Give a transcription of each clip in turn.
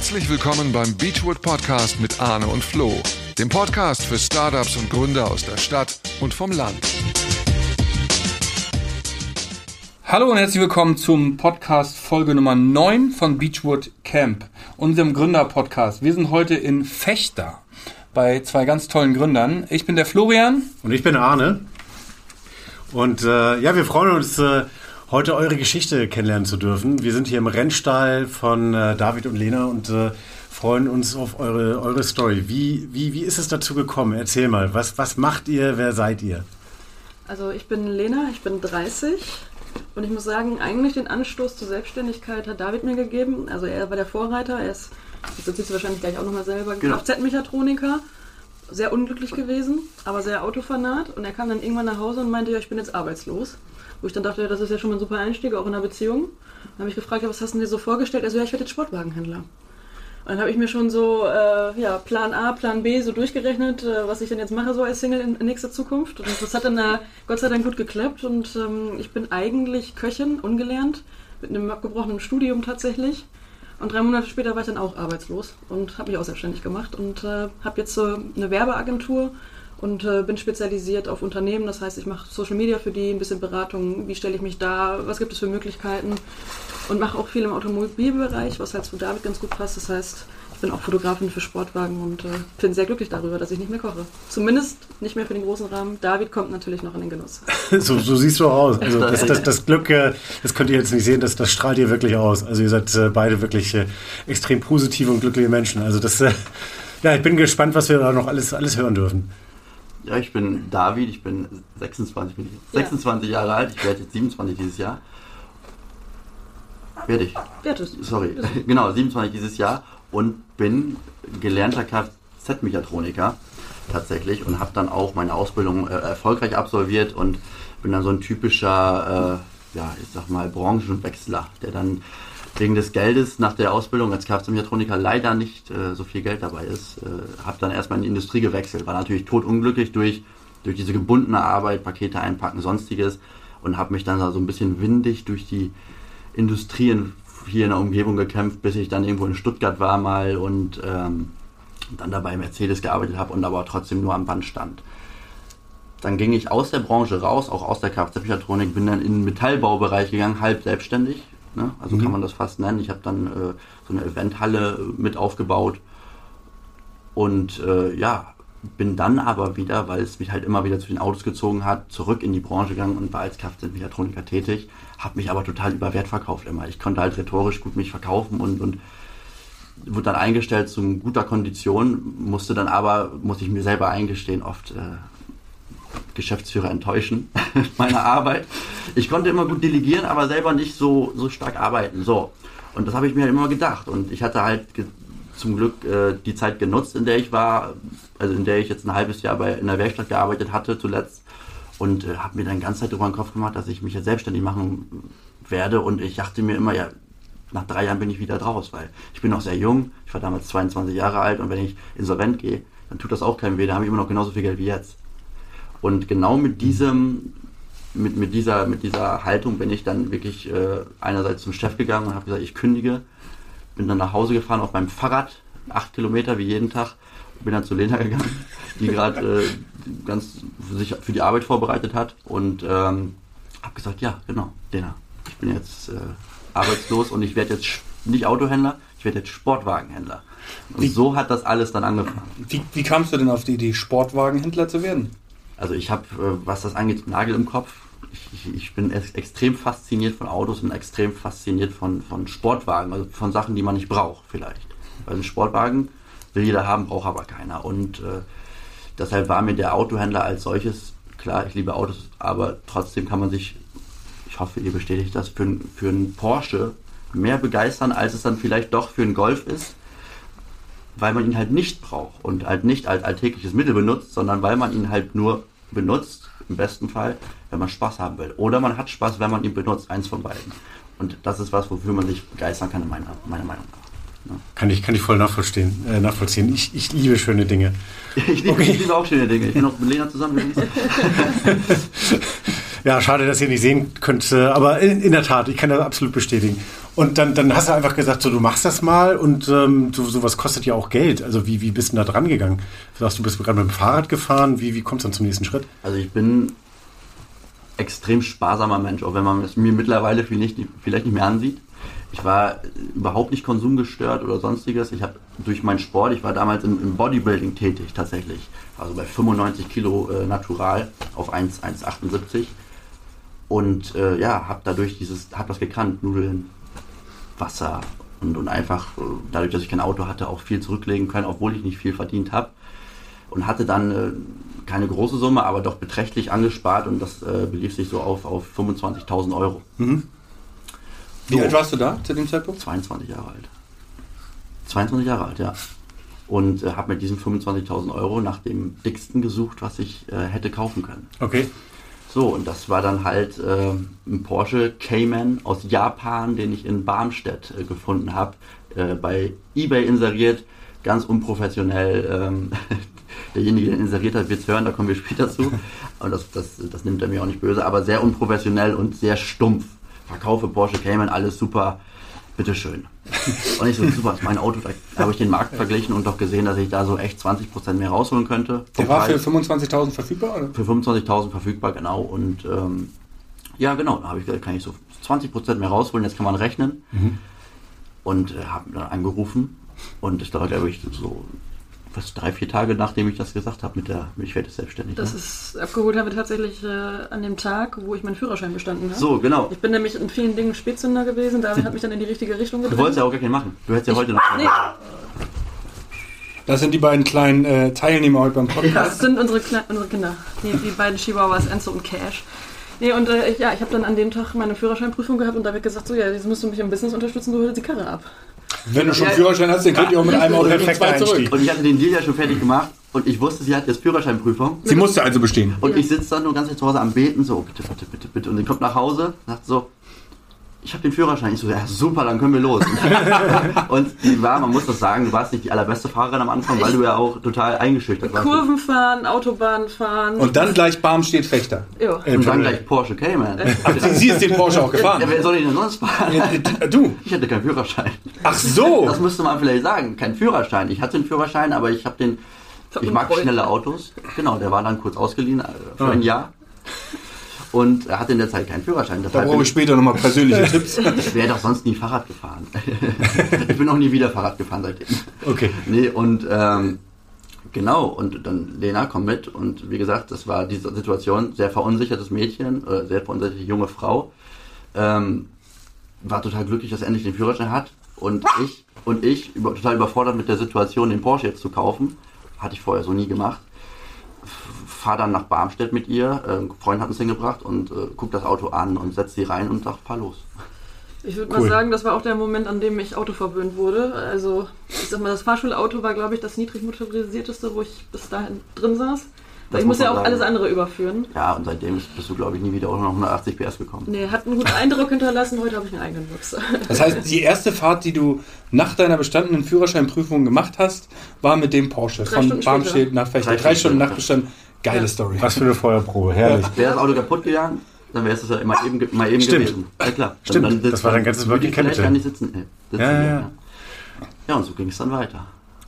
Herzlich willkommen beim Beachwood Podcast mit Arne und Flo, dem Podcast für Startups und Gründer aus der Stadt und vom Land. Hallo und herzlich willkommen zum Podcast Folge Nummer 9 von Beachwood Camp, unserem Gründer-Podcast. Wir sind heute in Fechter bei zwei ganz tollen Gründern. Ich bin der Florian. Und ich bin Arne. Und äh, ja, wir freuen uns, äh, heute eure Geschichte kennenlernen zu dürfen. Wir sind hier im Rennstall von äh, David und Lena und äh, freuen uns auf eure, eure Story. Wie, wie, wie ist es dazu gekommen? Erzähl mal, was, was macht ihr, wer seid ihr? Also ich bin Lena, ich bin 30 und ich muss sagen, eigentlich den Anstoß zur Selbstständigkeit hat David mir gegeben. Also er war der Vorreiter, er ist, das erzählst du wahrscheinlich gleich auch nochmal selber, Genau. Kfz-Mechatroniker. Sehr unglücklich gewesen, aber sehr Autofanat. Und er kam dann irgendwann nach Hause und meinte, ja, ich bin jetzt arbeitslos. Wo ich dann dachte, das ist ja schon mal ein super Einstieg, auch in einer Beziehung. Dann habe ich gefragt, ja, was hast du dir so vorgestellt? Also ja, ich werde jetzt Sportwagenhändler. Und dann habe ich mir schon so äh, ja, Plan A, Plan B so durchgerechnet, äh, was ich denn jetzt mache so als Single in, in nächster Zukunft. Und das hat dann äh, Gott sei Dank gut geklappt. Und ähm, ich bin eigentlich Köchin, ungelernt, mit einem abgebrochenen Studium tatsächlich. Und drei Monate später war ich dann auch arbeitslos und habe mich auch selbstständig gemacht und äh, habe jetzt so eine Werbeagentur und äh, bin spezialisiert auf Unternehmen. Das heißt, ich mache Social Media für die, ein bisschen Beratung, wie stelle ich mich da, was gibt es für Möglichkeiten und mache auch viel im Automobilbereich, was halt zu David ganz gut passt. Das heißt, bin auch Fotografin für Sportwagen und äh, bin sehr glücklich darüber, dass ich nicht mehr koche. Zumindest nicht mehr für den großen Rahmen. David kommt natürlich noch in den Genuss. So, so siehst du auch aus. Also das, das, das Glück, äh, das könnt ihr jetzt nicht sehen, das, das strahlt ihr wirklich aus. Also ihr seid äh, beide wirklich äh, extrem positive und glückliche Menschen. Also das, äh, ja, ich bin gespannt, was wir da noch alles, alles hören dürfen. Ja, ich bin David, ich bin 26, bin ich jetzt. Ja. 26 Jahre alt, ich werde jetzt 27 dieses Jahr. Werde ich, Wertes. sorry. genau, 27 dieses Jahr und bin gelernter Kfz-Mechatroniker tatsächlich und habe dann auch meine Ausbildung äh, erfolgreich absolviert und bin dann so ein typischer, äh, ja, ich sag mal, Branchenwechsler, der dann wegen des Geldes nach der Ausbildung als Kfz-Mechatroniker leider nicht äh, so viel Geld dabei ist. Äh, habe dann erstmal in die Industrie gewechselt, war natürlich totunglücklich durch, durch diese gebundene Arbeit, Pakete einpacken, sonstiges und habe mich dann da so ein bisschen windig durch die Industrie in, hier in der Umgebung gekämpft, bis ich dann irgendwo in Stuttgart war mal und ähm, dann dabei Mercedes gearbeitet habe und aber trotzdem nur am Band stand. Dann ging ich aus der Branche raus, auch aus der Kfz-Mechatronik, bin dann in den Metallbaubereich gegangen, halb selbstständig. Ne? Also kann man das fast nennen. Ich habe dann äh, so eine Eventhalle mit aufgebaut und äh, ja, bin dann aber wieder, weil es mich halt immer wieder zu den Autos gezogen hat, zurück in die Branche gegangen und war als Kfz-Mechatroniker tätig, habe mich aber total über Wert verkauft immer. Ich konnte halt rhetorisch gut mich verkaufen und, und wurde dann eingestellt zu guter Kondition, musste dann aber, muss ich mir selber eingestehen, oft äh, Geschäftsführer enttäuschen meiner Arbeit. Ich konnte immer gut delegieren, aber selber nicht so, so stark arbeiten. So. Und das habe ich mir halt immer gedacht. Und ich hatte halt zum Glück äh, die Zeit genutzt, in der ich war, also in der ich jetzt ein halbes Jahr bei, in der Werkstatt gearbeitet hatte zuletzt und äh, habe mir dann die ganze Zeit darüber den Kopf gemacht, dass ich mich jetzt selbstständig machen werde. Und ich dachte mir immer, ja, nach drei Jahren bin ich wieder draus, weil ich bin noch sehr jung, ich war damals 22 Jahre alt und wenn ich insolvent gehe, dann tut das auch keinem weh, da habe ich immer noch genauso viel Geld wie jetzt. Und genau mit diesem, mit, mit dieser, mit dieser Haltung bin ich dann wirklich äh, einerseits zum Chef gegangen und habe gesagt, ich kündige, bin dann nach Hause gefahren auf meinem Fahrrad, acht Kilometer wie jeden Tag, bin dann zu Lena gegangen, die gerade äh, ganz sich für die Arbeit vorbereitet hat und ähm, habe gesagt, ja, genau, Lena, ich bin jetzt äh, arbeitslos und ich werde jetzt nicht Autohändler, ich werde jetzt Sportwagenhändler. Und Wie- so hat das alles dann angefangen. Wie, wie kamst du denn auf die Idee, Sportwagenhändler zu werden? Also ich habe, äh, was das angeht, Nagel im Kopf. Ich, ich, ich bin ex extrem fasziniert von Autos und extrem fasziniert von, von Sportwagen, also von Sachen, die man nicht braucht vielleicht. Weil ein Sportwagen will jeder haben, braucht aber keiner. Und äh, deshalb war mir der Autohändler als solches, klar, ich liebe Autos, aber trotzdem kann man sich, ich hoffe, ihr bestätigt das, für, für einen Porsche mehr begeistern, als es dann vielleicht doch für einen Golf ist weil man ihn halt nicht braucht und halt nicht als alltägliches Mittel benutzt, sondern weil man ihn halt nur benutzt, im besten Fall, wenn man Spaß haben will. Oder man hat Spaß, wenn man ihn benutzt, eins von beiden. Und das ist was, wofür man sich begeistern kann, meiner, meiner Meinung nach. Kann ich, kann ich voll nachvollziehen. Äh, nachvollziehen. Ich, ich liebe schöne Dinge. Ich liebe, Okay. ich liebe auch schöne Dinge. Ich bin auch mit Lena zusammen. Ja, schade, dass ihr nicht sehen könnt, äh, aber in, in der Tat, ich kann das absolut bestätigen. Und dann, dann hast du einfach gesagt, so, du machst das mal und ähm, so, sowas kostet ja auch Geld. Also wie, wie bist du da dran gegangen? Du sagst, du bist gerade mit dem Fahrrad gefahren. Wie, wie kommst du dann zum nächsten Schritt? Also ich bin extrem sparsamer Mensch, auch wenn man es mir mittlerweile vielleicht nicht, vielleicht nicht mehr ansieht. Ich war überhaupt nicht konsumgestört oder sonstiges. Ich habe durch meinen Sport, ich war damals im, im Bodybuilding tätig tatsächlich. Also bei 95 Kilo äh, natural auf 1,78 und äh, ja, habe dadurch dieses, habe das gekannt, Nudeln, Wasser und, und einfach äh, dadurch, dass ich kein Auto hatte, auch viel zurücklegen können, obwohl ich nicht viel verdient habe und hatte dann äh, keine große Summe, aber doch beträchtlich angespart und das äh, belief sich so auf, auf 25.000 Euro. Wie So. alt warst du da zu dem Zeitpunkt? 22 Jahre alt. 22 Jahre alt, ja. Und äh, habe mit diesen 25.000 Euro nach dem dicksten gesucht, was ich äh, hätte kaufen können. Okay. So, und das war dann halt äh, ein Porsche Cayman aus Japan, den ich in Barmstedt äh, gefunden habe, äh, bei eBay inseriert, ganz unprofessionell. Ähm, derjenige, der inseriert hat, wird es hören, da kommen wir später zu. Aber das, das, das nimmt er mir auch nicht böse, aber sehr unprofessionell und sehr stumpf. Verkaufe Porsche Cayman, alles super, bitteschön. Und ich so, super, ist mein Auto. Da habe ich den Markt verglichen und doch gesehen, dass ich da so echt 20% mehr rausholen könnte. Der war für Preis. 25.000 verfügbar, oder? Für 25.000 verfügbar, genau. Und ähm, ja, genau, da habe ich gesagt, kann ich so 20% mehr rausholen, jetzt kann man rechnen. Und äh, habe dann angerufen und das dauert, glaube ich, so was, drei, vier Tage, nachdem ich das gesagt habe, mit der, ich werde selbstständig. Das ne? ist abgeholt haben wir tatsächlich äh, an dem Tag, wo ich meinen Führerschein bestanden habe. so, genau. Ich bin nämlich in vielen Dingen Spätzünder gewesen, David hat mich dann in die richtige Richtung Du gedrückt. wolltest ja auch gar keinen machen. Du hättest ja heute noch. Nee, Das sind die beiden kleinen äh, Teilnehmer heute beim Podcast. das sind unsere, Kle unsere Kinder. Die, die beiden Chihuahuas, Enzo und Cash. Nee, und äh, ich- ja, ich habe dann an dem Tag meine Führerscheinprüfung gehabt und David gesagt, so, ja, jetzt musst du mich im Business unterstützen, du holst die Karre ab. Wenn du schon Ja. Führerschein hast, dann könnt ihr auch mit einem Auto zwei zurück. Und ich hatte den Deal ja schon fertig gemacht und ich wusste, sie hat jetzt Führerscheinprüfung. Sie musste also bestehen. Und ich sitze dann nur ganz zu Hause am Beten, so, bitte, bitte, bitte, bitte. Und sie kommt nach Hause, sagt so, ich habe den Führerschein. Ich so, ja, super, dann können wir los. und die war, man muss das sagen, du warst nicht die allerbeste Fahrerin am Anfang, weil du ja auch total eingeschüchtert warst. Kurven fahren, Autobahn fahren. Und dann gleich Barm steht Fechter. ja. Und dann gleich Porsche Cayman. Sie ist den Porsche auch gefahren. Ja, wer soll ich denn sonst fahren? Äh, Du. Ich hatte keinen Führerschein. Ach so. Das müsste man vielleicht sagen. Kein Führerschein. Ich hatte einen Führerschein, aber ich habe den. Ich mag schnelle Autos. Genau, der war dann kurz ausgeliehen äh, für ein Jahr. Und er hatte in der Zeit keinen Führerschein. Da Deshalb brauche bin ich später nochmal persönliche Tipps. Ich wäre doch sonst nie Fahrrad gefahren. ich bin auch nie wieder Fahrrad gefahren seitdem. Okay. Nee, und ähm, genau, und dann Lena kommt mit und wie gesagt, das war diese Situation, sehr verunsichertes Mädchen, äh, sehr verunsicherte junge Frau. Ähm, war total glücklich, dass er endlich den Führerschein hat. Und ich, und ich, über, total überfordert mit der Situation, den Porsche jetzt zu kaufen. Hatte ich vorher so nie gemacht. Fahr dann nach Barmstedt mit ihr, äh, ein Freund hat uns hingebracht und äh, guck das Auto an und setzt sie rein und sagt, fahr los. Ich würde Cool. mal sagen, das war auch der Moment, an dem ich Auto verwöhnt wurde. Also, ich sag mal, das Fahrschulauto war, glaube ich, das niedrig motorisierteste, wo ich bis dahin drin saß. Das ich muss muss ja auch sagen. alles andere überführen. Ja, und seitdem bist du, glaube ich, nie wieder unter 180 PS gekommen. Nee, hat einen guten Eindruck hinterlassen. Heute habe ich einen eigenen Wurst. Das heißt, die erste Fahrt, die du nach deiner bestandenen Führerscheinprüfung gemacht hast, war mit dem Porsche Drei von Barmstedt nach Fechter. Drei Drei Stunden Stunden nach später. Bestand. Geile Ja. Story. Was für eine Feuerprobe, herrlich. Wäre das Auto kaputt gegangen, dann wäre es ja immer eben, mal eben Stimmt. gewesen. Ja klar. Stimmt, Dann, das war dein ganzes Working Capital. gar nicht sitzen. Äh, sitzen Ja, ja, ja. ja, und so ging es dann weiter.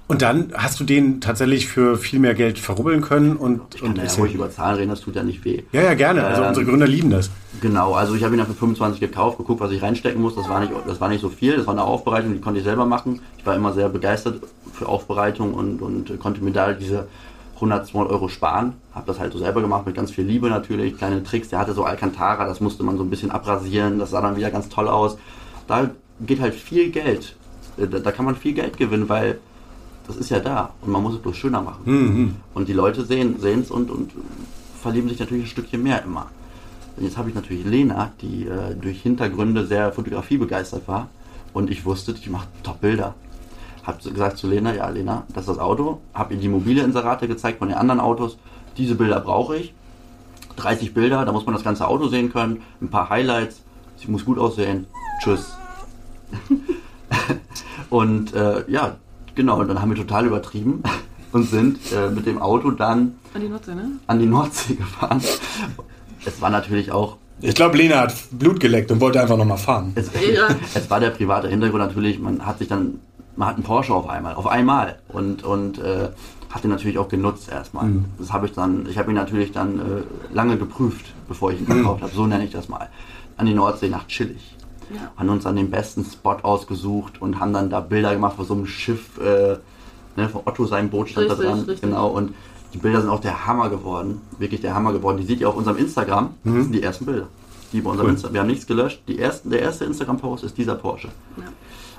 Und dann hast du den tatsächlich für viel mehr Geld verrubbeln können und, Ich kann und ja ruhig über Zahlen reden, das tut ja nicht weh. Ja, ja, gerne. Also Ähm, unsere Gründer lieben das. Genau, also ich habe ihn dann für 25 gekauft, geguckt, was ich reinstecken muss. Das war nicht, das war nicht so viel, das war eine Aufbereitung, die konnte ich selber machen. Ich war immer sehr begeistert für Aufbereitung und, und konnte mir da diese 100, 200 Euro sparen. Habe das halt so selber gemacht mit ganz viel Liebe natürlich, kleine Tricks. Der hatte so Alcantara, das musste man so ein bisschen abrasieren, das sah dann wieder ganz toll aus. Da geht halt viel Geld. Äh, Da, kann man viel Geld gewinnen, weil das ist ja da und man muss es bloß schöner machen. Und die Leute sehen es und, und verlieben sich natürlich ein Stückchen mehr immer. Und jetzt habe ich natürlich Lena, die äh, durch Hintergründe sehr Fotografie begeistert war. Und ich wusste, ich mache Top-Bilder. Hab gesagt zu Lena, ja Lena, das ist das Auto. Hab ihr die mobile Inserate gezeigt von den anderen Autos. Diese Bilder brauche ich. 30 Bilder, da muss man das ganze Auto sehen können. Ein paar Highlights. Sie muss gut aussehen. Tschüss. und äh, ja, genau, und dann haben wir total übertrieben und sind äh, mit dem Auto dann An die Nutze, ne? an die Nordsee gefahren. es war natürlich auch Ich glaube, Lena hat Blut geleckt und wollte einfach nochmal fahren. Es, Ja. es war der private Hintergrund natürlich, man hat sich dann, man hat einen Porsche auf einmal, auf einmal und, und äh, hat den natürlich auch genutzt erstmal. Das habe ich dann, ich habe ihn natürlich dann äh, lange geprüft, bevor ich ihn verkauft habe, so nenne ich das mal. An die Nordsee nach Chillig. Ja. Haben uns dann den besten Spot ausgesucht und haben dann da Bilder gemacht von so einem Schiff, äh, ne, von Otto sein Boot stand Richtig, da dran. richtig. Genau, und die Bilder sind auch der Hammer geworden, wirklich der Hammer geworden. Die seht ihr auf unserem Instagram, das sind die ersten Bilder. Die bei unserem Cool. Insta wir haben nichts gelöscht. Die ersten, der erste Instagram-Post ist dieser Porsche Ja.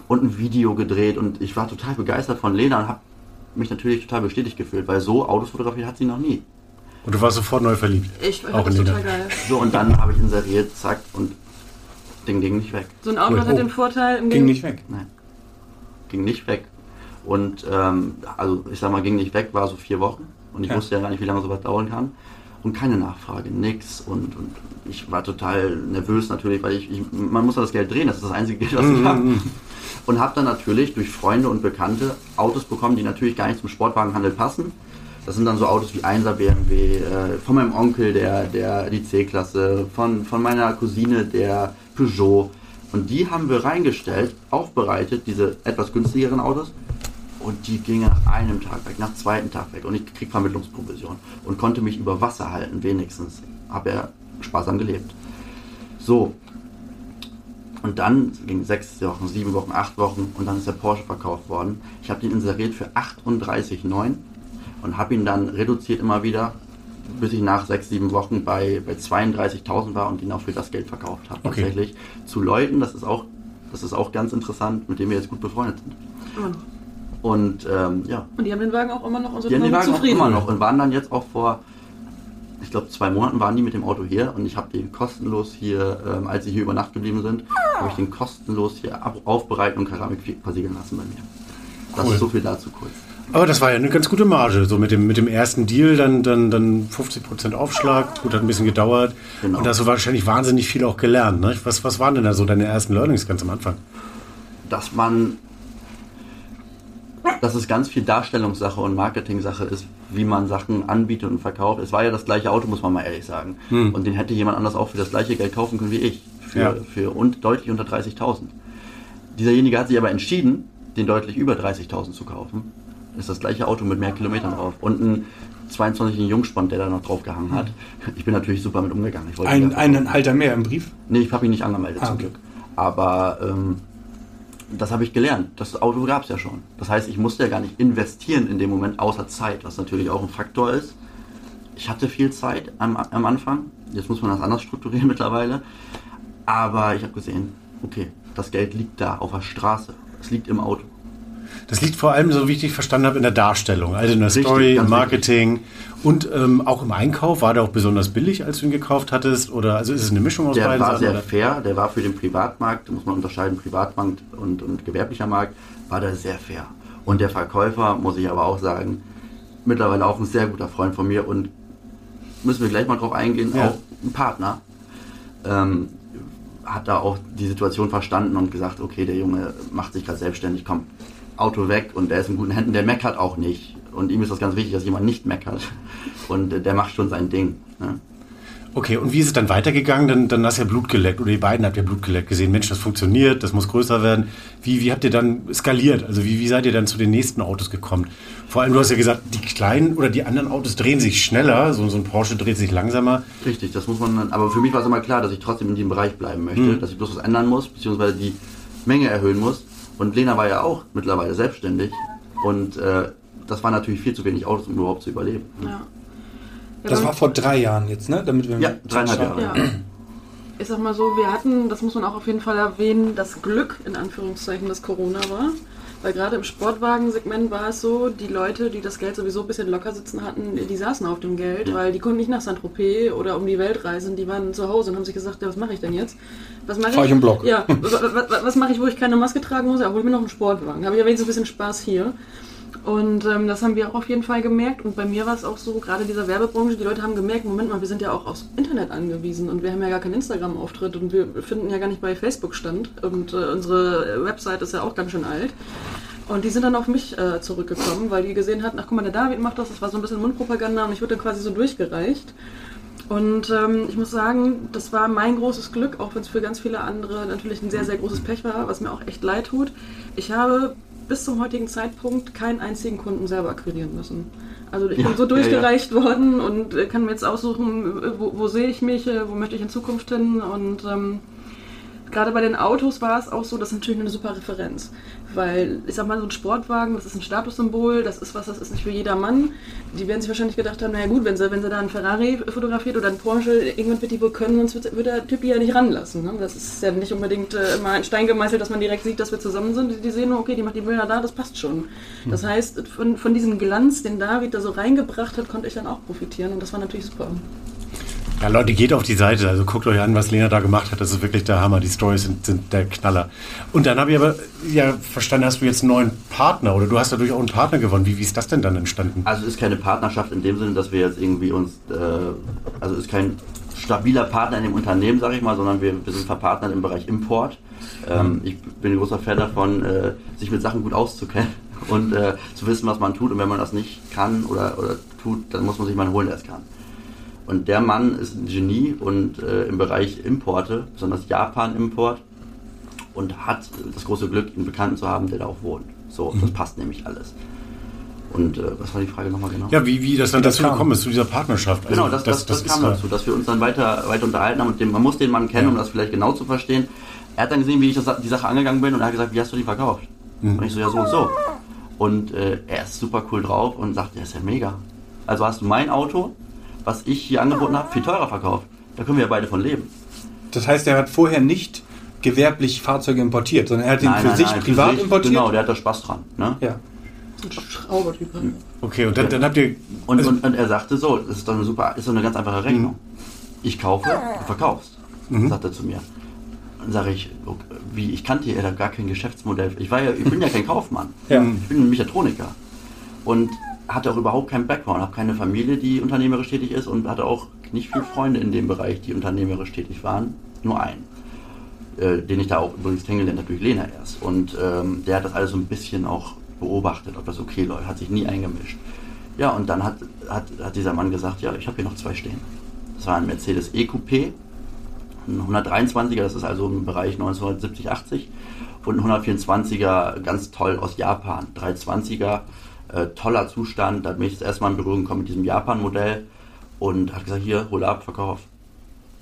Und ein Video gedreht und ich war total begeistert von Lena und habe mich natürlich total bestätigt gefühlt, weil so Autos fotografiert hat sie noch nie. Und du warst sofort neu verliebt. Ich Lena. total geil. So und dann habe ich inseriert, zack und Ding ging nicht weg. So ein Auto Cool. hat Oh. den Vorteil im Ging nicht weg. Nein. Ging nicht weg. Und ähm, also ich sag mal, ging nicht weg, war so vier Wochen und ich Ja. wusste ja gar nicht, wie lange sowas dauern kann. Und keine Nachfrage, nix. Und, und ich war total nervös natürlich, weil ich, ich man muss ja das Geld drehen, das ist das einzige Geld, was ich habe. Und habe dann natürlich durch Freunde und Bekannte Autos bekommen, die natürlich gar nicht zum Sportwagenhandel passen. Das sind dann so Autos wie 1er BMW, äh, von meinem Onkel der, der die C-Klasse, von, von meiner Cousine der Peugeot. Und die haben wir reingestellt, aufbereitet, diese etwas günstigeren Autos. Und die gingen nach einem Tag weg, nach zweiten Tag weg. Und ich krieg Vermittlungsprovision und konnte mich über Wasser halten, wenigstens. Habe er sparsam gelebt. So. Und dann ging sechs Wochen, sieben Wochen, acht Wochen und dann ist der Porsche verkauft worden. Ich habe den inseriert für 38,9 und habe ihn dann reduziert immer wieder, bis ich nach sechs, sieben Wochen bei, bei 32.000 war und ihn auch für das Geld verkauft habe. Okay. Tatsächlich zu Leuten, das ist auch, das ist auch ganz interessant, mit denen wir jetzt gut befreundet sind. Und, Und ähm, ja, und die haben den Wagen auch immer noch und sind die haben den immer Wagen auch zufrieden. immer noch und waren dann jetzt auch vor, ich glaube, zwei Monaten waren die mit dem Auto hier und ich habe den kostenlos hier, ähm, als sie hier über Nacht geblieben sind, habe ich den kostenlos hier aufbereiten und Keramik versiegeln lassen bei mir. Das Cool. ist so viel dazu kurz. Aber das war ja eine ganz gute Marge. So mit dem, mit dem ersten Deal dann, dann, dann 50% Aufschlag. Gut, hat ein bisschen gedauert. Genau. Und da hast du wahrscheinlich wahnsinnig viel auch gelernt. Ne? Was, was waren denn da so deine ersten Learnings ganz am Anfang? dass man, dass es ganz viel Darstellungssache und Marketingsache ist, wie man Sachen anbietet und verkauft. Es war ja das gleiche Auto, muss man mal ehrlich sagen. Und den hätte jemand anders auch für das gleiche Geld kaufen können wie ich. Für, Ja. für und deutlich unter 30.000. Dieserjenige hat sich aber entschieden, den deutlich über 30.000 zu kaufen. Ist das gleiche Auto mit mehr Kilometern drauf. Und ein 22 Jungspand, der da noch drauf gehangen hat. Ich bin natürlich super mit umgegangen. Ein, einen Halter mehr im Brief. Nee, ich habe ihn nicht angemeldet Ah, zum okay. Glück. Aber ähm, das habe ich gelernt. Das Auto gab es ja schon. Das heißt, ich musste ja gar nicht investieren in dem Moment, außer Zeit, was natürlich auch ein Faktor ist. Ich hatte viel Zeit am, am Anfang. Jetzt muss man das anders strukturieren mittlerweile. Aber ich habe gesehen, okay, das Geld liegt da auf der Straße. Es liegt im Auto. Das liegt vor allem, so wie ich dich verstanden habe, in der Darstellung. Also in der Richtig, Story, im Marketing und ähm, auch im Einkauf. War der auch besonders billig, als du ihn gekauft hattest? Oder also ist es eine Mischung aus Der beiden war Sachen? sehr oder? fair, der war für den Privatmarkt, da muss man unterscheiden, Privatmarkt und, und gewerblicher Markt, war der sehr fair. Und der Verkäufer, muss ich aber auch sagen, mittlerweile auch ein sehr guter Freund von mir und müssen wir gleich mal drauf eingehen, Ja. auch ein Partner, ähm, hat da auch die Situation verstanden und gesagt, okay, der Junge macht sich gerade selbstständig, komm, Auto weg und der ist in guten Händen, der meckert auch nicht. Und ihm ist das ganz wichtig, dass jemand nicht meckert. Und äh, der macht schon sein Ding. Ne? Okay, und wie ist es dann weitergegangen? Dann, dann hast du ja Blut geleckt oder die beiden habt ja Blut geleckt gesehen. Mensch, das funktioniert, das muss größer werden. Wie, wie habt ihr dann skaliert? Also wie, wie seid ihr dann zu den nächsten Autos gekommen? Vor allem, du hast ja gesagt, die kleinen oder die anderen Autos drehen sich schneller. So, so ein Porsche dreht sich langsamer. Richtig, das muss man dann. Aber für mich war es immer klar, dass ich trotzdem in diesem Bereich bleiben möchte, dass ich bloß was ändern muss, beziehungsweise die Menge erhöhen muss. Und Lena war ja auch mittlerweile selbstständig. Und äh, das war natürlich viel zu wenig Autos, um überhaupt zu überleben. Ja. Ja, Das war vor drei Jahren jetzt, ne? Damit wir Ja, dreieinhalb Jahre. Ja. Ich sag mal so, wir hatten, das muss man auch auf jeden Fall erwähnen, das Glück, in Anführungszeichen, dass Corona war. Weil gerade im Sportwagensegment war es so, die Leute, die das Geld sowieso ein bisschen locker sitzen hatten, die saßen auf dem Geld, Ja. weil die konnten nicht nach Saint-Tropez oder um die Welt reisen, die waren zu Hause und haben sich gesagt, ja, was mache ich denn jetzt? Was mache Fahr ich im Block. Ja, was, was, was mache ich, wo ich keine Maske tragen muss? Ja, hol mir noch einen Sportwagen. Habe ich ja wenigstens ein bisschen Spaß hier. Und ähm, das haben wir auch auf jeden Fall gemerkt. Und bei mir war es auch so, gerade dieser Werbebranche, die Leute haben gemerkt, Moment mal, wir sind ja auch aufs Internet angewiesen und wir haben ja gar keinen Instagram-Auftritt und wir finden ja gar nicht bei Facebook stand. Und äh, unsere Website ist ja auch ganz schön alt. Und die sind dann auf mich äh, zurückgekommen, weil die gesehen hatten, ach guck mal, der David macht das, das war so ein bisschen Mundpropaganda und ich wurde dann quasi so durchgereicht. Und ähm, ich muss sagen, das war mein großes Glück, auch wenn es für ganz viele andere natürlich ein sehr, sehr großes Pech war, was mir auch echt leid tut. Ich habe bis zum heutigen Zeitpunkt keinen einzigen Kunden selber akquirieren müssen. Also ich Ja, bin so ja, durchgereicht worden und äh, kann mir jetzt aussuchen, äh, wo, wo sehe ich mich, äh, wo möchte ich in Zukunft hin und ähm, gerade bei den Autos war es auch so, das ist natürlich eine super Referenz. Weil, ich sag mal, so ein Sportwagen, das ist ein Statussymbol, das ist was, das ist nicht für jedermann. Die werden sich wahrscheinlich gedacht haben, naja gut, wenn sie, wenn sie da einen Ferrari fotografiert oder einen Porsche, irgendwann wird die wohl können, sonst wird, wird der Typ die ja nicht ranlassen. Ne? Das ist ja nicht unbedingt äh, immer ein Stein gemeißelt, dass man direkt sieht, dass wir zusammen sind. Die, die sehen nur, okay, die macht die Bilder da, das passt schon. Das heißt, von, von diesem Glanz, den David da so reingebracht hat, konnte ich dann auch profitieren und das war natürlich super. Ja, Leute, geht auf die Seite. Also guckt euch an, was Lena da gemacht hat. Das ist wirklich der Hammer. Die Stories sind, sind der Knaller. Und dann habe ich aber ja verstanden, hast du jetzt einen neuen Partner oder du hast dadurch auch einen Partner gewonnen. Wie, wie ist das denn dann entstanden? Also ist keine Partnerschaft in dem Sinne, dass wir jetzt irgendwie uns, äh, also ist kein stabiler Partner in dem Unternehmen, sage ich mal, sondern wir, wir sind verpartnert im Bereich Import. Ähm, ich bin ein großer Fan davon, äh, sich mit Sachen gut auszukennen und äh, zu wissen, was man tut. Und wenn man das nicht kann oder, oder tut, dann muss man sich mal holen, der es kann. Und der Mann ist ein Genie und äh, im Bereich Importe, besonders Japan-Import, und hat das große Glück, einen Bekannten zu haben, der da auch wohnt. So, das passt nämlich alles. Und äh, was war die Frage nochmal genau? Ja, wie, wie das dann das dazu kam. gekommen ist, zu dieser Partnerschaft. Also Genau, das, das, das, kam ja- dazu, dass wir uns dann weiter, weiter unterhalten haben und den, man muss den Mann kennen, Ja. um das vielleicht genau zu verstehen. Er hat dann gesehen, wie ich das, die Sache angegangen bin und er hat gesagt, wie hast du die verkauft? Mhm. Und ich so, ja so und so. Und äh, er ist super cool drauf und sagt, ja ist ja mega. Also hast du mein Auto, was ich hier angeboten habe, viel teurer verkauft. Da können wir ja beide von leben. Das heißt, er hat vorher nicht gewerblich Fahrzeuge importiert, sondern er hat ihn für sich für privat sich, importiert. Genau, der hat da Spaß dran. Ne? Ja. Ein Schraubertyp. Okay, und dann, dann habt ihr. Und, also- und, und er sagte so, das ist doch eine super, ist doch eine ganz einfache Rechnung. Ich kaufe, du verkaufst, sagt er zu mir. Dann sage ich, okay, wie, ich kannte ja gar kein Geschäftsmodell. Ich war ja, ich bin ja kein Kaufmann. Ja. Ich bin ein Mechatroniker. Und hatte auch überhaupt keinen Background, habe keine Familie, die unternehmerisch tätig ist und hatte auch nicht viele Freunde in dem Bereich, die unternehmerisch tätig waren. Nur einen. Äh, den ich da auch übrigens kennengelernt habe durch Lena erst. Und ähm, der hat das alles so ein bisschen auch beobachtet, ob das okay läuft, hat sich nie eingemischt. Ja, und dann hat, hat, hat dieser Mann gesagt, ja, ich habe hier noch zwei stehen. Das war ein Mercedes E-Coupé, ein 123er, das ist also im Bereich 1970, 80 und ein 124er, ganz toll aus Japan, 320er, äh, toller Zustand, da bin ich das erste Mal in Berührung gekommen mit diesem Japan-Modell und hat gesagt, hier, hol ab, verkauf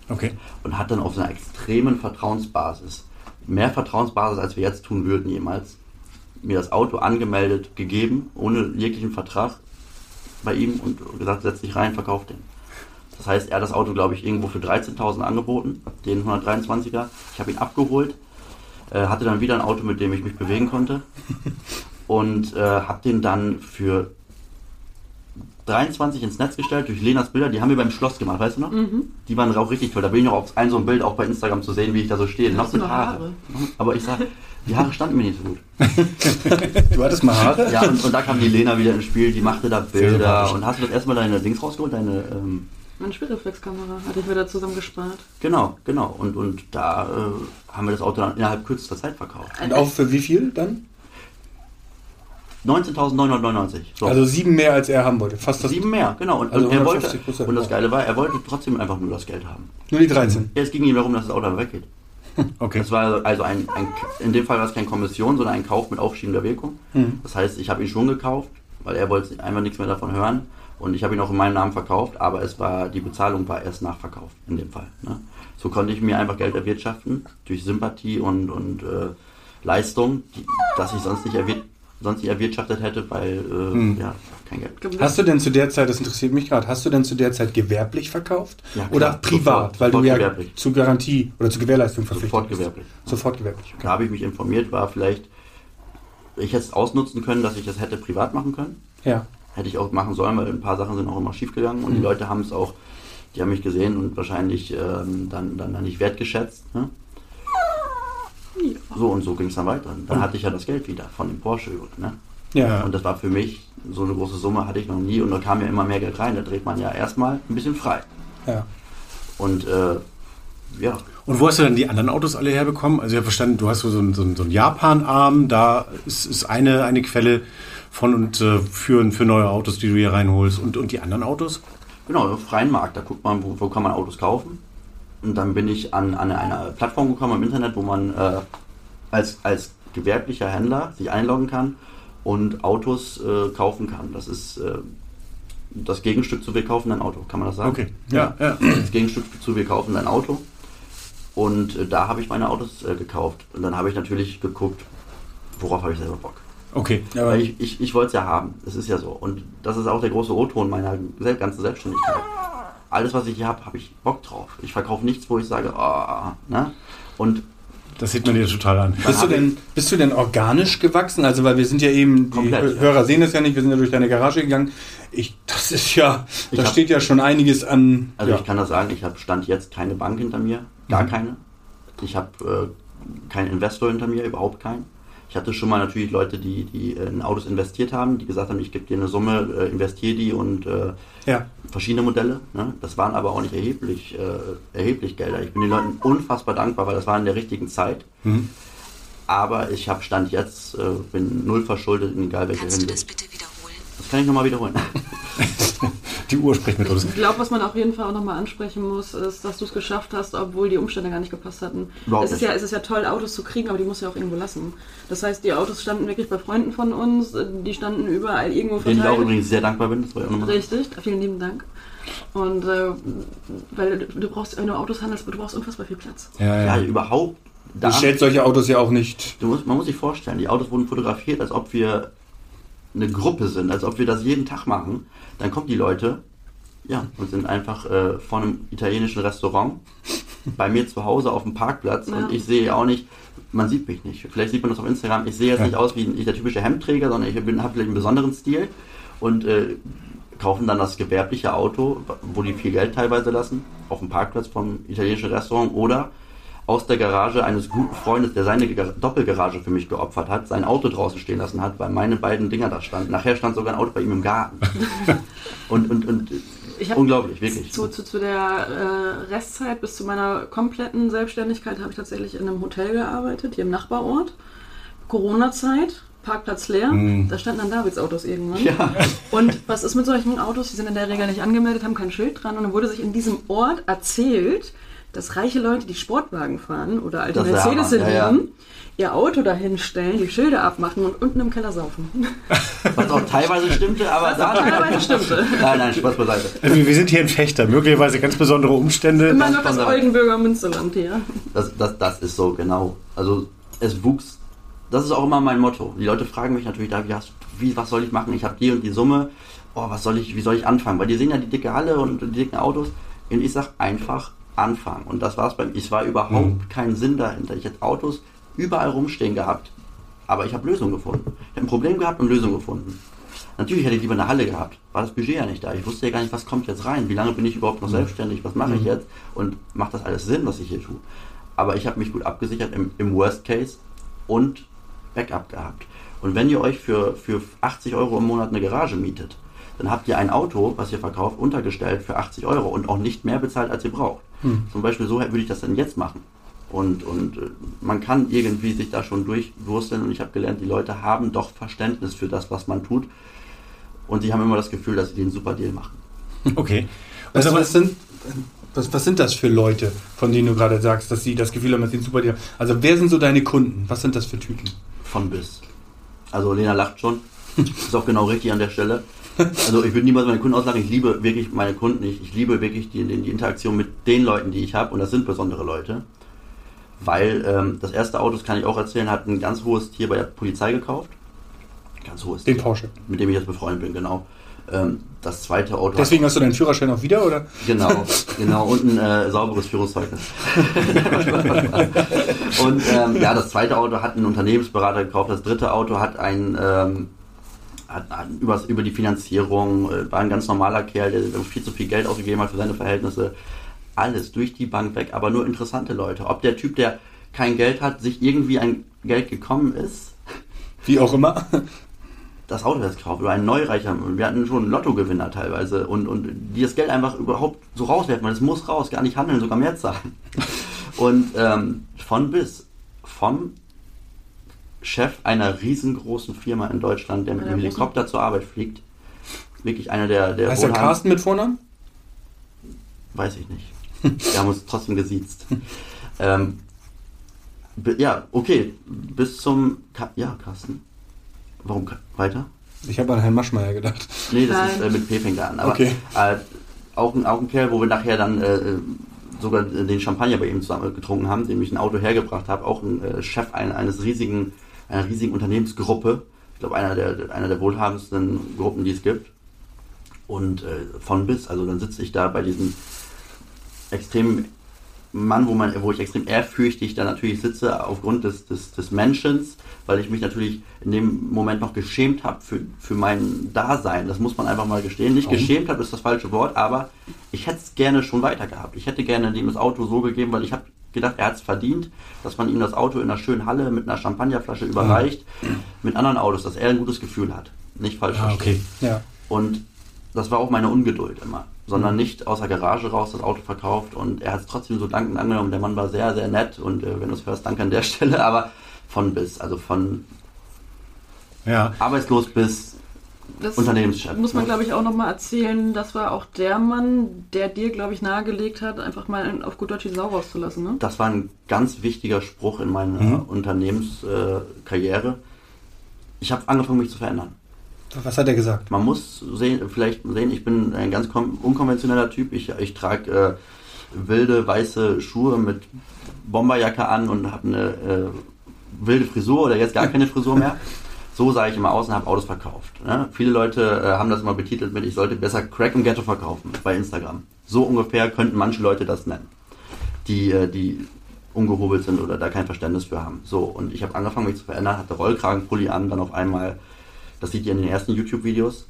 Okay. und hat dann auf so einer extremen Vertrauensbasis, mehr Vertrauensbasis, als wir jetzt tun würden jemals, mir das Auto angemeldet, gegeben, ohne jeglichen Vertrag bei ihm und gesagt, setz dich rein, verkauf den. Das heißt, er hat das Auto, glaube ich, irgendwo für 13.000 angeboten, den 123er. Ich habe ihn abgeholt, äh, hatte dann wieder ein Auto, mit dem ich mich bewegen konnte und äh, habe den dann für 23 ins Netz gestellt durch Lenas Bilder. Die haben wir beim Schloss gemacht, weißt du noch? Die waren auch richtig toll. Da bin ich noch auf ein so ein Bild auch bei Instagram zu sehen, wie ich da so stehe. Noch hast du mit Haare. Haare? Aber ich sag, die Haare standen mir nicht so gut. Du hattest mal Haare? Ja, und, und da kam die Lena wieder ins Spiel, die machte da Bilder. Und hast du das erstmal deine Dings rausgeholt? Deine, ähm, Meine Spielreflexkamera hatte ich mir da zusammen gespart. genau, genau. Und, und da äh, haben wir das Auto dann innerhalb kürzester Zeit verkauft. Und auch für wie viel dann? 19.999. So. Also sieben mehr als er haben wollte. Fast das. sieben mehr, genau. Und, Also und er wollte, 150%, und das. Geile war, er wollte trotzdem einfach nur das Geld haben. Nur die 13. Ja, es ging ihm darum, dass das Auto weggeht. Okay. Das war also ein, ein in dem Fall war es keine Kommission, sondern ein Kauf mit aufschiebender Wirkung. Das heißt, ich habe ihn schon gekauft, weil er wollte einfach nichts mehr davon hören und ich habe ihn auch in meinem Namen verkauft, aber es war die Bezahlung war erst nachverkauft in dem Fall. Ne? So konnte ich mir einfach Geld erwirtschaften durch Sympathie und, und äh, Leistung, die, das ich sonst nicht, erwir sonst nicht erwirtschaftet hätte, weil äh, ja kein Geld. Hast du denn zu der Zeit, das interessiert mich gerade, hast du denn zu der Zeit gewerblich verkauft? Ja, klar. oder privat? Sofort- weil du sofort ja gewerblich. zu Garantie oder zur Gewährleistung verpflichtet Sofort bist. gewerblich. Sofort gewerblich. Da habe ich mich informiert, war vielleicht, ich hätte es ausnutzen können, dass ich das hätte privat machen können. Ja. Hätte ich auch machen sollen, weil ein paar Sachen sind auch immer schief gegangen und die Leute haben es auch, die haben mich gesehen und wahrscheinlich ähm, dann, dann, dann nicht wertgeschätzt. Ne? So und so ging es dann weiter. Dann hatte ich ja das Geld wieder von dem Porsche. Ne? Ja. Und das war für mich, so eine große Summe hatte ich noch nie und da kam ja immer mehr Geld rein. Da dreht man ja erstmal ein bisschen frei. ja. Und äh, ja, Und wo hast du dann die anderen Autos alle herbekommen? Also ich habe verstanden, du hast so einen, so einen, so einen Japan-Arm, da ist, ist eine, eine Quelle von und äh, für, für neue Autos, die du hier reinholst. Und, und die anderen Autos? Genau, auf freien Markt. Da guckt man, wo, wo kann man Autos kaufen. Und dann bin ich an, an eine Plattform gekommen im Internet, wo man äh, als, als gewerblicher Händler sich einloggen kann und Autos äh, kaufen kann. Das ist äh, das Gegenstück zu wir kaufen ein Auto, kann man das sagen? Okay, ja, ja. Das Gegenstück zu wir kaufen ein Auto. Und äh, da habe ich meine Autos äh, gekauft. Und dann habe ich natürlich geguckt, worauf habe ich selber Bock. Okay. Ja, aber Weil ich, ich, ich wollte es ja haben. Das ist ja so. Und das ist auch der große O-Ton meiner ganzen Selbstständigkeit. Alles, was ich hier habe, habe ich Bock drauf. Ich verkaufe nichts, wo ich sage, oh, ne? Und Das sieht man dir total an. Bist du, denn, bist du denn organisch gewachsen? Also, weil wir sind ja eben, die Komplett. Hörer sehen das ja nicht, wir sind ja durch deine Garage gegangen. Ich, das ist ja, da steht ja schon einiges an. also ja. ich kann das sagen, ich habe Stand jetzt keine Bank hinter mir, gar keine. Ich habe äh, keinen Investor hinter mir, überhaupt keinen. Ich hatte schon mal natürlich Leute, die, die äh, in Autos investiert haben, die gesagt haben, ich gebe dir eine Summe, äh, investiere die und äh, ja. verschiedene Modelle. Ne? Das waren aber auch nicht erheblich, äh, erheblich Gelder. Ich bin den Leuten unfassbar dankbar, weil das war in der richtigen Zeit. Aber ich habe Stand jetzt, äh, bin null verschuldet in egal welcher Kannst du das Hinsicht. bitte wiederholen? Das kann ich nochmal wiederholen. Die Uhr spricht mit uns. Ich glaube, was man auf jeden Fall auch nochmal ansprechen muss, ist, dass du es geschafft hast, obwohl die Umstände gar nicht gepasst hatten. Überhaupt es ist, nicht. ja, es ist ja toll, Autos zu kriegen, aber die musst du ja auch irgendwo lassen. Das heißt, die Autos standen wirklich bei Freunden von uns, die standen überall irgendwo Denen ich auch verteilt. übrigens sehr dankbar bin. Das war ja auch nochmal Richtig, vielen lieben Dank. Und äh, weil du, du brauchst, wenn du Autos handelst, du brauchst unfassbar viel Platz. Ja, ja, ja. überhaupt. Da, Du stellst solche Autos ja auch nicht. du musst, man muss sich vorstellen, die Autos wurden fotografiert, als ob wir eine Gruppe sind, als ob wir das jeden Tag machen. Dann kommen die Leute, ja, und sind einfach äh, vor einem italienischen Restaurant bei mir zu Hause auf dem Parkplatz Ja. und ich sehe auch nicht, man sieht mich nicht. Vielleicht sieht man das auf Instagram. Ich sehe jetzt Ja. nicht aus wie ein, der typische Hemdträger, sondern ich habe vielleicht einen besonderen Stil und äh, kaufen dann das gewerbliche Auto, wo die viel Geld teilweise lassen, auf dem Parkplatz vom italienischen Restaurant oder aus der Garage eines guten Freundes, der seine Gar- Doppelgarage für mich geopfert hat, sein Auto draußen stehen lassen hat, weil meine beiden Dinger da standen. Nachher stand sogar ein Auto bei ihm im Garten. und, und, und unglaublich, wirklich. Zu, zu, zu der äh, Restzeit bis zu meiner kompletten Selbstständigkeit habe ich tatsächlich in einem Hotel gearbeitet, hier im Nachbarort. Corona-Zeit, Parkplatz leer, da standen dann Davids Autos irgendwann. Ja. Und was ist mit solchen Autos? Die sind in der Regel nicht angemeldet, haben kein Schild dran. Und dann wurde sich in diesem Ort erzählt, dass reiche Leute, die Sportwagen fahren oder alte Mercedes ja, lieben, ihr Auto dahin stellen, die Schilder abmachen und unten im Keller saufen. Was auch teilweise stimmte, aber da. Teilweise stimmte. Nein, nein, Spaß beiseite. Also wir wir sind hier in Fechter, möglicherweise ganz besondere Umstände. Immer noch das. Oldenburger Münsterland hier. Das, das, das ist so, genau. Also es wuchs. Das ist auch immer mein Motto. Die Leute fragen mich natürlich, da, wie, was soll ich machen? Ich habe die und die Summe. Oh, was soll ich, wie soll ich anfangen? Weil die sehen ja die dicke Halle und die dicken Autos. Und ich sag einfach anfangen. Und das war's bei mir. Es war überhaupt kein Sinn dahinter. Ich hätte Autos überall rumstehen gehabt. Aber ich habe Lösungen gefunden. Ich habe ein Problem gehabt und Lösungen gefunden. Natürlich hätte ich lieber eine Halle gehabt. War das Budget ja nicht da. Ich wusste ja gar nicht, was kommt jetzt rein. Wie lange bin ich überhaupt noch selbstständig? Was mache ich jetzt? Und macht das alles Sinn, was ich hier tue? Aber ich habe mich gut abgesichert im, im Worst Case und Backup gehabt. Und wenn ihr euch für, für 80 Euro im Monat eine Garage mietet, dann habt ihr ein Auto, was ihr verkauft, untergestellt für 80 Euro und auch nicht mehr bezahlt, als ihr braucht. Zum Beispiel so würde ich das dann jetzt machen. Und, und äh, man kann irgendwie sich da schon durchwursteln und ich habe gelernt, die Leute haben doch Verständnis für das, was man tut. Und sie haben immer das Gefühl, dass sie den super Deal machen. Okay. Was, Also, was, sind, was, was sind das für Leute, von denen du gerade sagst, dass sie das Gefühl haben, dass sie ein super Deal haben? Also wer sind so deine Kunden? Was sind das für Typen? Von bis. Also Lena lacht schon. Ist auch genau richtig an der Stelle. Also ich würde niemals meine Kunden auslachen. Ich liebe wirklich meine Kunden. Ich, ich liebe wirklich die, die, Interaktion mit den Leuten, die ich habe. Und das sind besondere Leute. Weil ähm, das erste Auto, das kann ich auch erzählen, hat ein ganz hohes Tier bei der Polizei gekauft. Ganz hohes Den Tier. Porsche. Mit dem ich jetzt befreundet bin, genau. Ähm, das zweite Auto. Deswegen hast du deinen Führerschein auch wieder, oder? Genau, genau, und ein äh, sauberes Führungszeugnis. und ähm, ja, das zweite Auto hat ein Unternehmensberater gekauft, das dritte Auto hat ein, ähm, hat, hat übers, über die Finanzierung, äh, war ein ganz normaler Kerl, der viel zu viel Geld ausgegeben hat für seine Verhältnisse. Alles durch die Bank weg, aber nur interessante Leute. Ob der Typ, der kein Geld hat, sich irgendwie an Geld gekommen ist, Wie auch immer. das Auto jetzt gekauft oder ein Neureicher. Wir hatten schon Lottogewinner teilweise und, und die das Geld einfach überhaupt so rauswerfen, weil es muss raus, gar nicht handeln, sogar mehr zahlen. Und ähm, von bis, vom Chef einer riesengroßen Firma in Deutschland, der mit dem Helikopter zur Arbeit fliegt, wirklich einer der, der Heißt der Carsten mit Vornamen? Weiß ich nicht. Wir haben uns trotzdem gesiezt. Ähm, ja, okay. Bis zum. Ka ja, Carsten. Warum weiter? Ich habe an Herrn Maschmeyer gedacht. Nee, das Nein. ist äh, mit P fängt an. Aber Okay. äh, auch, ein, auch ein Kerl, wo wir nachher dann äh, sogar den Champagner bei ihm zusammen getrunken haben, dem ich ein Auto hergebracht habe. Auch ein äh, Chef ein, eines riesigen, einer riesigen Unternehmensgruppe. Ich glaube, einer der, einer der wohlhabendsten Gruppen, die es gibt. Und äh, von bis, also dann sitze ich da bei diesem extrem Mann, wo, man, wo ich extrem ehrfürchtig da natürlich sitze, aufgrund des, des, des Menschen, weil ich mich natürlich in dem Moment noch geschämt habe für, für mein Dasein. Das muss man einfach mal gestehen. Nicht geschämt habe ist das falsche Wort, aber ich hätte es gerne schon weiter gehabt. Ich hätte gerne dem das Auto so gegeben, weil ich habe gedacht, er hat es verdient, dass man ihm das Auto in einer schönen Halle mit einer Champagnerflasche überreicht, mit anderen Autos, dass er ein gutes Gefühl hat. Nicht falsch Ah, verstehen. okay. Ja. Und das war auch meine Ungeduld immer. Sondern nicht aus der Garage raus das Auto verkauft und er hat es trotzdem so dankend angenommen. Der Mann war sehr, sehr nett und äh, wenn du es hörst, danke an der Stelle, aber von bis, also von Ja. arbeitslos bis Das Unternehmenschef. muss man, glaube ich, auch nochmal erzählen. Das war auch der Mann, der dir, glaube ich, nahegelegt hat, einfach mal auf gut Deutsch die Sau rauszulassen. Ne? Das war ein ganz wichtiger Spruch in meiner Unternehmenskarriere. Äh, Karriere. ich habe angefangen, mich zu verändern. Was hat er gesagt? Man muss sehen, vielleicht sehen, ich bin ein ganz unkonventioneller Typ. Ich, ich trage äh, wilde weiße Schuhe mit Bomberjacke an und habe eine äh, wilde Frisur oder jetzt gar keine Frisur mehr. So sah ich immer aus und habe Autos verkauft. Ne? Viele Leute äh, haben das immer betitelt mit, ich sollte besser Crack im Ghetto verkaufen bei Instagram. So ungefähr könnten manche Leute das nennen, die, äh, die ungehobelt sind oder da kein Verständnis für haben. So, und ich habe angefangen, mich zu verändern, hatte Rollkragenpulli an, dann auf einmal, das seht ihr in den ersten YouTube-Videos,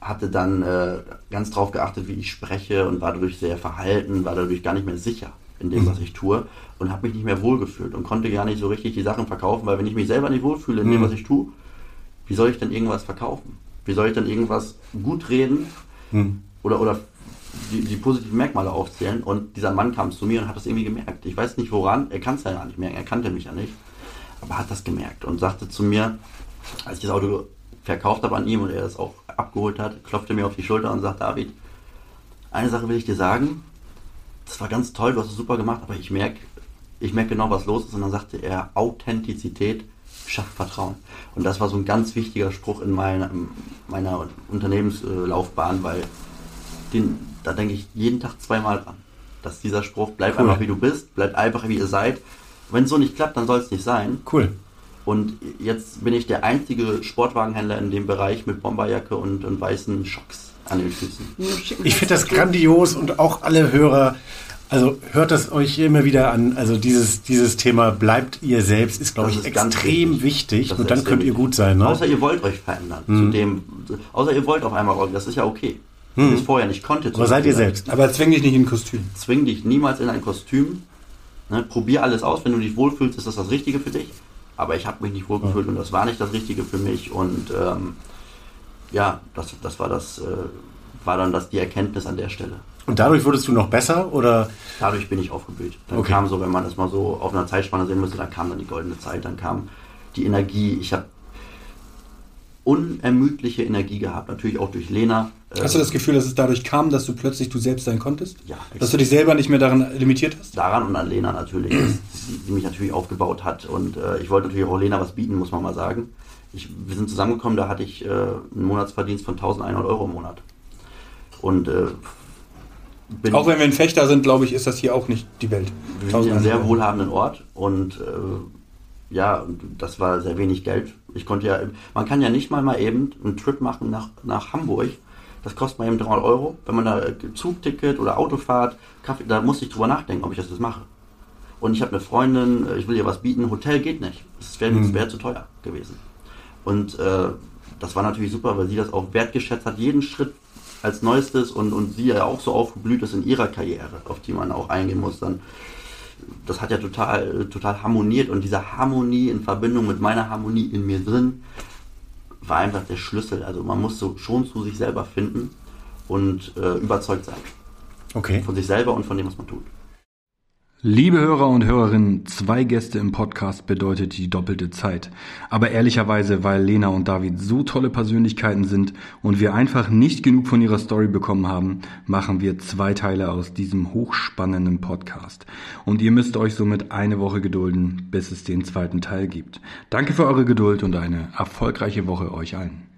hatte dann äh, ganz drauf geachtet, wie ich spreche und war dadurch sehr verhalten, war dadurch gar nicht mehr sicher in dem, was ich tue und habe mich nicht mehr wohlgefühlt und konnte gar nicht so richtig die Sachen verkaufen, weil wenn ich mich selber nicht wohlfühle in dem, was ich tue, wie soll ich denn irgendwas verkaufen? Wie soll ich denn irgendwas gut reden oder, oder die, die positiven Merkmale aufzählen? Und dieser Mann kam zu mir und hat das irgendwie gemerkt. Ich weiß nicht woran, er kann es ja gar nicht merken, er kannte mich ja nicht, aber hat das gemerkt und sagte zu mir, als ich das Auto verkauft habe an ihm und er es auch abgeholt hat, klopfte mir auf die Schulter und sagt, David, eine Sache will ich dir sagen, das war ganz toll, du hast es super gemacht, aber ich merke, ich merke genau, was los ist. Und dann sagte er, Authentizität schafft Vertrauen. Und das war so ein ganz wichtiger Spruch in meiner, meiner Unternehmenslaufbahn, weil den, da denke ich jeden Tag zweimal dran. Dass dieser Spruch, bleib Cool. einfach wie du bist, bleib einfach wie ihr seid. Wenn es so nicht klappt, dann soll es nicht sein. Cool. Und jetzt bin ich der einzige Sportwagenhändler in dem Bereich mit Bomberjacke und, und weißen Schocks an den Füßen. Ich finde das grandios und auch alle Hörer, also hört das euch immer wieder an. Also dieses, dieses Thema bleibt ihr selbst ist, glaube Das ich, ist extrem wichtig. Das und dann könnt ihr gut sein. Ne? Außer ihr wollt euch verändern. Zu dem, außer ihr wollt auf einmal rollen, das ist ja okay. Ihr es vorher nicht konntet. Aber seid ihr selbst. Aber zwing dich nicht in ein Kostüm. Zwing dich niemals in ein Kostüm. Ne, probier alles aus. Wenn du dich wohlfühlst, ist das das Richtige für dich. Aber ich habe mich nicht wohlgefühlt und das war nicht das Richtige für mich. Und ähm, ja, das, das war das, äh, war dann das die Erkenntnis an der Stelle. Und dadurch wurdest du noch besser oder? Dadurch bin ich aufgeblüht. Dann Okay. kam so, wenn man das mal so auf einer Zeitspanne sehen müsste, dann kam dann die goldene Zeit, dann kam die Energie. Ich habe unermüdliche Energie gehabt, natürlich auch durch Lena. Äh, Hast du das Gefühl, dass es dadurch kam, dass du plötzlich du selbst sein konntest? Ja, Dass du dich selber nicht mehr daran limitiert hast? daran und an Lena natürlich, die mich natürlich aufgebaut hat. Und äh, ich wollte natürlich auch Lena was bieten, muss man mal sagen. Ich, wir sind zusammengekommen, da hatte ich äh, einen Monatsverdienst von 1100 Euro im Monat. Und äh, bin Auch wenn wir in Fechter sind, glaube ich, ist das hier auch nicht die Welt. Wir sind in einem sehr wohlhabenden Ort und äh, ja, das war sehr wenig Geld. Ich konnte ja, man kann ja nicht mal mal eben einen Trip machen nach, nach Hamburg. Das kostet mal eben 300 Euro. Wenn man da äh, Zugticket oder Autofahrt, Kaffee, da muss ich drüber nachdenken, ob ich das jetzt mache. Und ich habe eine Freundin, äh, ich will ihr was bieten, Hotel geht nicht. Das wäre Mhm. wär zu teuer gewesen. Und äh, das war natürlich super, weil sie das auch wertgeschätzt hat, jeden Schritt als Neuestes und, und sie ja auch so aufgeblüht ist in ihrer Karriere, auf die man auch eingehen muss. Dann, das hat ja total, total harmoniert und diese Harmonie in Verbindung mit meiner Harmonie in mir drin war einfach der Schlüssel. Also man muss so schon zu sich selber finden und äh, überzeugt sein. Okay. Von sich selber und von dem, was man tut. Liebe Hörer und Hörerinnen, zwei Gäste im Podcast bedeutet die doppelte Zeit. Aber ehrlicherweise, weil Lena und David so tolle Persönlichkeiten sind und wir einfach nicht genug von ihrer Story bekommen haben, machen wir zwei Teile aus diesem hochspannenden Podcast. Und ihr müsst euch somit eine Woche gedulden, bis es den zweiten Teil gibt. Danke für eure Geduld und eine erfolgreiche Woche euch allen.